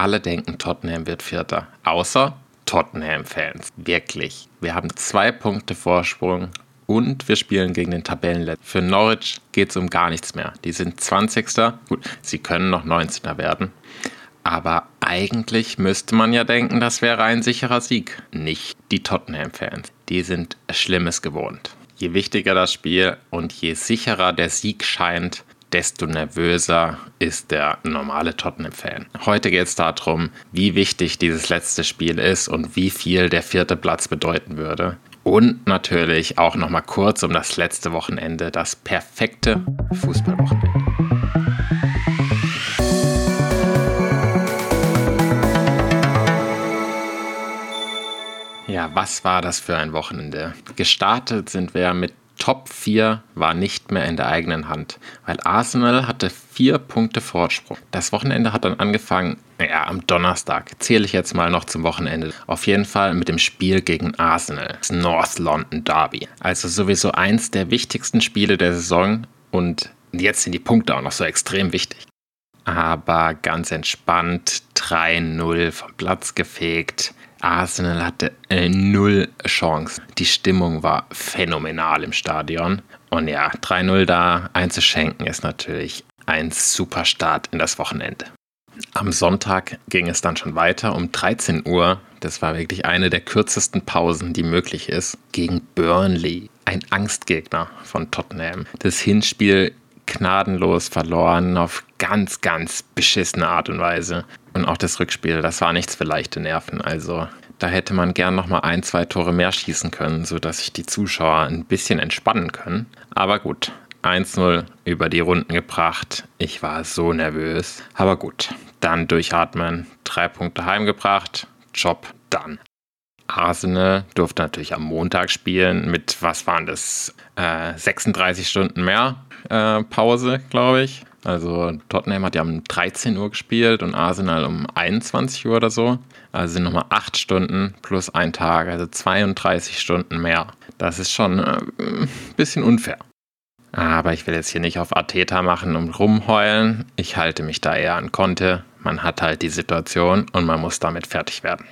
alle denken, Tottenham wird Vierter. Außer Tottenham-Fans. Wirklich. Wir haben zwei Punkte Vorsprung und wir spielen gegen den Tabellenletzten. Für Norwich geht es um gar nichts mehr. Die sind 20. Gut, sie können noch 19er werden. Aber eigentlich müsste man ja denken, das wäre ein sicherer Sieg. Nicht die Tottenham-Fans. Die sind Schlimmes gewohnt. Je wichtiger das Spiel und je sicherer der Sieg scheint, desto nervöser ist der normale Tottenham-Fan. Heute geht es darum, wie wichtig dieses letzte Spiel ist und wie viel der vierte Platz bedeuten würde. Und natürlich auch nochmal kurz um das letzte Wochenende, das perfekte Fußballwochenende. Ja, was war das für ein Wochenende? Gestartet sind wir mit Top 4 war nicht mehr in der eigenen Hand, weil Arsenal hatte vier Punkte Vorsprung. Das Wochenende hat dann angefangen, ja, am Donnerstag, zähle ich jetzt mal noch zum Wochenende, auf jeden Fall mit dem Spiel gegen Arsenal, das North London Derby. Also sowieso eins der wichtigsten Spiele der Saison und jetzt sind die Punkte auch noch so extrem wichtig. Aber ganz entspannt, 3-0 vom Platz gefegt. Arsenal hatte äh, null Chance. Die Stimmung war phänomenal im Stadion. Und ja, 3-0 da einzuschenken ist natürlich ein super Start in das Wochenende. Am Sonntag ging es dann schon weiter um 13 Uhr. Das war wirklich eine der kürzesten Pausen, die möglich ist, gegen Burnley, ein Angstgegner von Tottenham. Das Hinspiel gnadenlos verloren auf ganz, ganz beschissene Art und Weise. Und auch das Rückspiel, das war nichts für leichte Nerven. Also da hätte man gern nochmal ein, zwei Tore mehr schießen können, sodass sich die Zuschauer ein bisschen entspannen können. Aber gut, 1-0 über die Runden gebracht. Ich war so nervös. Aber gut, dann durchatmen. Drei Punkte heimgebracht. Job dann. Arsenal durfte natürlich am Montag spielen mit, was waren das, äh, 36 Stunden mehr äh, Pause, glaube ich. Also Tottenham hat ja um 13 Uhr gespielt und Arsenal um 21 Uhr oder so. Also sind nochmal 8 Stunden plus ein Tag, also 32 Stunden mehr. Das ist schon äh, ein bisschen unfair. Aber ich will jetzt hier nicht auf Ateta machen und rumheulen. Ich halte mich da eher an Konte. Man hat halt die Situation und man muss damit fertig werden.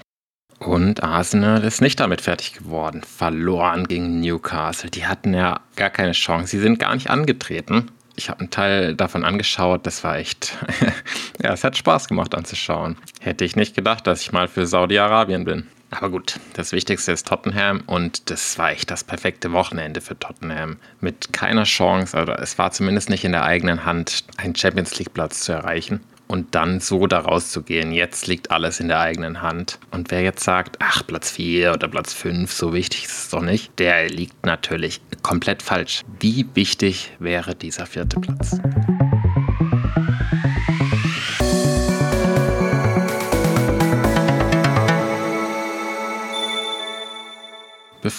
Und Arsenal ist nicht damit fertig geworden. Verloren gegen Newcastle. Die hatten ja gar keine Chance. Sie sind gar nicht angetreten. Ich habe einen Teil davon angeschaut. Das war echt. ja, es hat Spaß gemacht anzuschauen. Hätte ich nicht gedacht, dass ich mal für Saudi-Arabien bin. Aber gut, das Wichtigste ist Tottenham und das war echt das perfekte Wochenende für Tottenham. Mit keiner Chance, oder es war zumindest nicht in der eigenen Hand, einen Champions League-Platz zu erreichen und dann so da rauszugehen. Jetzt liegt alles in der eigenen Hand. Und wer jetzt sagt, ach, Platz 4 oder Platz 5, so wichtig ist es doch nicht, der liegt natürlich komplett falsch. Wie wichtig wäre dieser vierte Platz?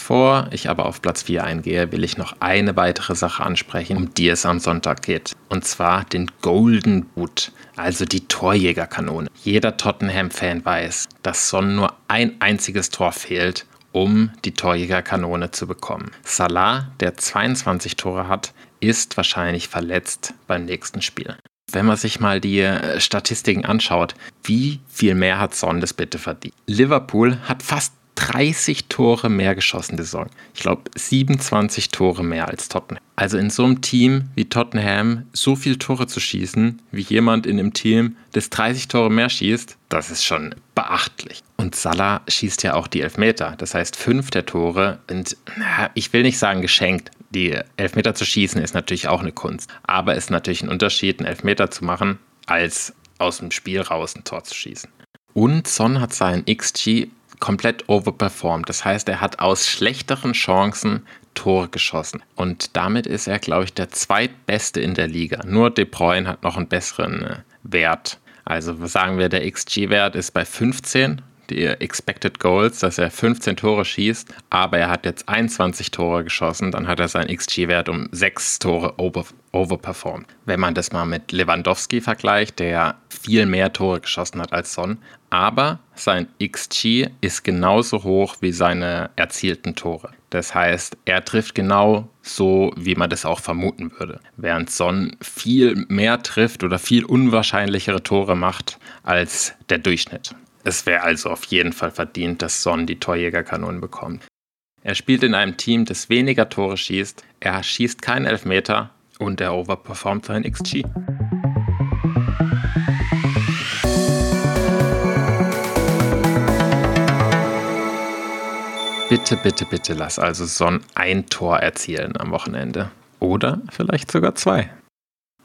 Bevor ich aber auf Platz 4 eingehe, will ich noch eine weitere Sache ansprechen, um die es am Sonntag geht. Und zwar den Golden Boot, also die Torjägerkanone. Jeder Tottenham-Fan weiß, dass Son nur ein einziges Tor fehlt, um die Torjägerkanone zu bekommen. Salah, der 22 Tore hat, ist wahrscheinlich verletzt beim nächsten Spiel. Wenn man sich mal die äh, Statistiken anschaut, wie viel mehr hat Son das bitte verdient? Liverpool hat fast 30 Tore mehr geschossen die Saison. Ich glaube 27 Tore mehr als Tottenham. Also in so einem Team wie Tottenham so viele Tore zu schießen, wie jemand in einem Team, das 30 Tore mehr schießt, das ist schon beachtlich. Und Salah schießt ja auch die Elfmeter. Das heißt, fünf der Tore sind, ich will nicht sagen geschenkt. Die Elfmeter zu schießen ist natürlich auch eine Kunst. Aber es ist natürlich ein Unterschied, einen Elfmeter zu machen, als aus dem Spiel raus ein Tor zu schießen. Und Son hat seinen XG komplett overperformed. Das heißt, er hat aus schlechteren Chancen Tore geschossen. Und damit ist er, glaube ich, der zweitbeste in der Liga. Nur De Bruyne hat noch einen besseren äh, Wert. Also sagen wir, der XG-Wert ist bei 15. die Expected Goals, dass er 15 Tore schießt, aber er hat jetzt 21 Tore geschossen, dann hat er seinen XG-Wert um 6 Tore over, overperformed. Wenn man das mal mit Lewandowski vergleicht, der viel mehr Tore geschossen hat als Son, aber sein XG ist genauso hoch wie seine erzielten Tore. Das heißt, er trifft genau so, wie man das auch vermuten würde. Während Son viel mehr trifft oder viel unwahrscheinlichere Tore macht als der Durchschnitt. Es wäre also auf jeden Fall verdient, dass Son die Torjägerkanonen bekommt. Er spielt in einem Team, das weniger Tore schießt, er schießt keinen Elfmeter und er overperformt sein XG. Bitte, bitte, bitte lass also Son ein Tor erzielen am Wochenende. Oder vielleicht sogar zwei.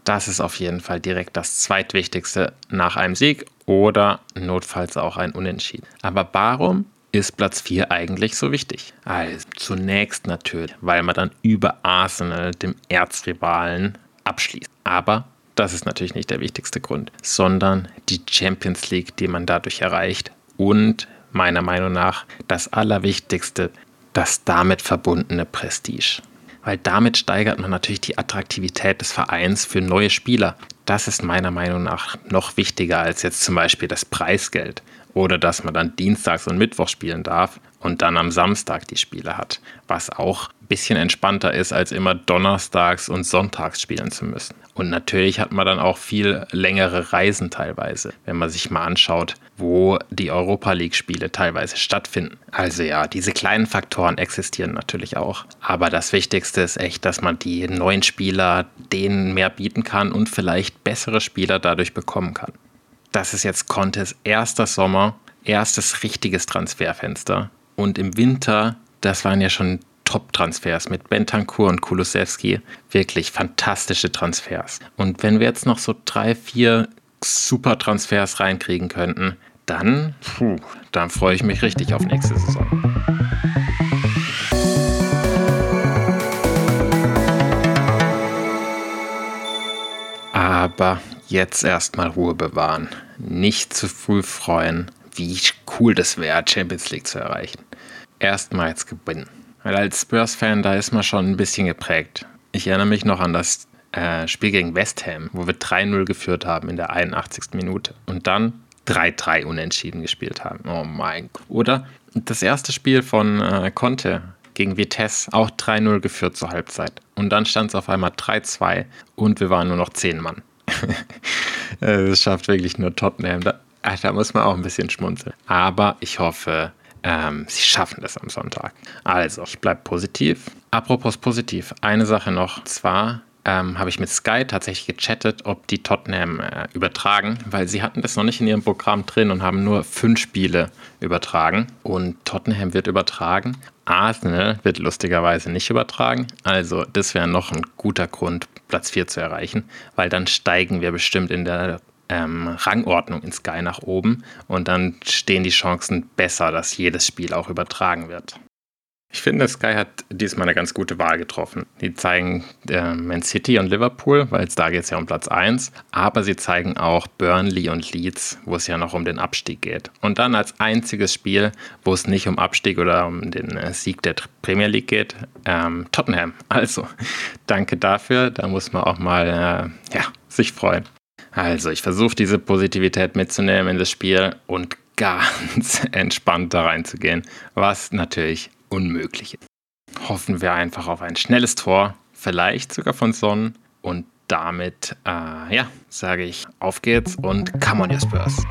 Das ist auf jeden Fall direkt das zweitwichtigste nach einem Sieg oder notfalls auch ein Unentschieden. Aber warum ist Platz 4 eigentlich so wichtig? Also zunächst natürlich, weil man dann über Arsenal, dem Erzrivalen, abschließt. Aber das ist natürlich nicht der wichtigste Grund, sondern die Champions League, die man dadurch erreicht und meiner Meinung nach das Allerwichtigste, das damit verbundene Prestige. Weil damit steigert man natürlich die Attraktivität des Vereins für neue Spieler. Das ist meiner Meinung nach noch wichtiger als jetzt zum Beispiel das Preisgeld oder dass man dann dienstags und Mittwoch spielen darf und dann am Samstag die Spiele hat, was auch bisschen entspannter ist, als immer donnerstags und sonntags spielen zu müssen. Und natürlich hat man dann auch viel längere Reisen teilweise, wenn man sich mal anschaut, wo die Europa League-Spiele teilweise stattfinden. Also ja, diese kleinen Faktoren existieren natürlich auch. Aber das Wichtigste ist echt, dass man die neuen Spieler denen mehr bieten kann und vielleicht bessere Spieler dadurch bekommen kann. Das ist jetzt Contes erster Sommer, erstes richtiges Transferfenster. Und im Winter, das waren ja schon Top-Transfers mit Bentancur und Kulusewski. Wirklich fantastische Transfers. Und wenn wir jetzt noch so drei, vier super Transfers reinkriegen könnten, dann, puh, dann freue ich mich richtig auf nächste Saison. Aber jetzt erstmal Ruhe bewahren. Nicht zu früh freuen, wie cool das wäre, Champions League zu erreichen. Erstmals gewinnen. Weil als Spurs-Fan, da ist man schon ein bisschen geprägt. Ich erinnere mich noch an das äh, Spiel gegen West Ham, wo wir 3-0 geführt haben in der 81. Minute. Und dann 3-3 unentschieden gespielt haben. Oh mein Gott. Oder das erste Spiel von äh, Conte gegen Vitesse, auch 3-0 geführt zur Halbzeit. Und dann stand es auf einmal 3-2 und wir waren nur noch 10 Mann. das schafft wirklich nur Tottenham. Da, da muss man auch ein bisschen schmunzeln. Aber ich hoffe, ähm, sie schaffen das am Sonntag. Also, ich bleibe positiv. Apropos positiv, eine Sache noch. Zwar ähm, habe ich mit Sky tatsächlich gechattet, ob die Tottenham äh, übertragen, weil sie hatten das noch nicht in ihrem Programm drin und haben nur fünf Spiele übertragen. Und Tottenham wird übertragen. Arsenal wird lustigerweise nicht übertragen. Also das wäre noch ein guter Grund, Platz 4 zu erreichen, weil dann steigen wir bestimmt in der ähm, Rangordnung in Sky nach oben und dann stehen die Chancen besser, dass jedes Spiel auch übertragen wird. Ich finde, Sky hat diesmal eine ganz gute Wahl getroffen. Die zeigen äh, Man City und Liverpool, weil da geht es ja um Platz 1, aber sie zeigen auch Burnley und Leeds, wo es ja noch um den Abstieg geht. Und dann als einziges Spiel, wo es nicht um Abstieg oder um den äh, Sieg der Premier League geht, ähm, Tottenham. Also, danke dafür. Da muss man auch mal äh, ja, sich freuen. Also, ich versuche diese Positivität mitzunehmen in das Spiel und ganz entspannt da reinzugehen, was natürlich unmöglich ist. Hoffen wir einfach auf ein schnelles Tor, vielleicht sogar von Son und damit, äh, ja, sage ich, auf geht's und come on, your Spurs.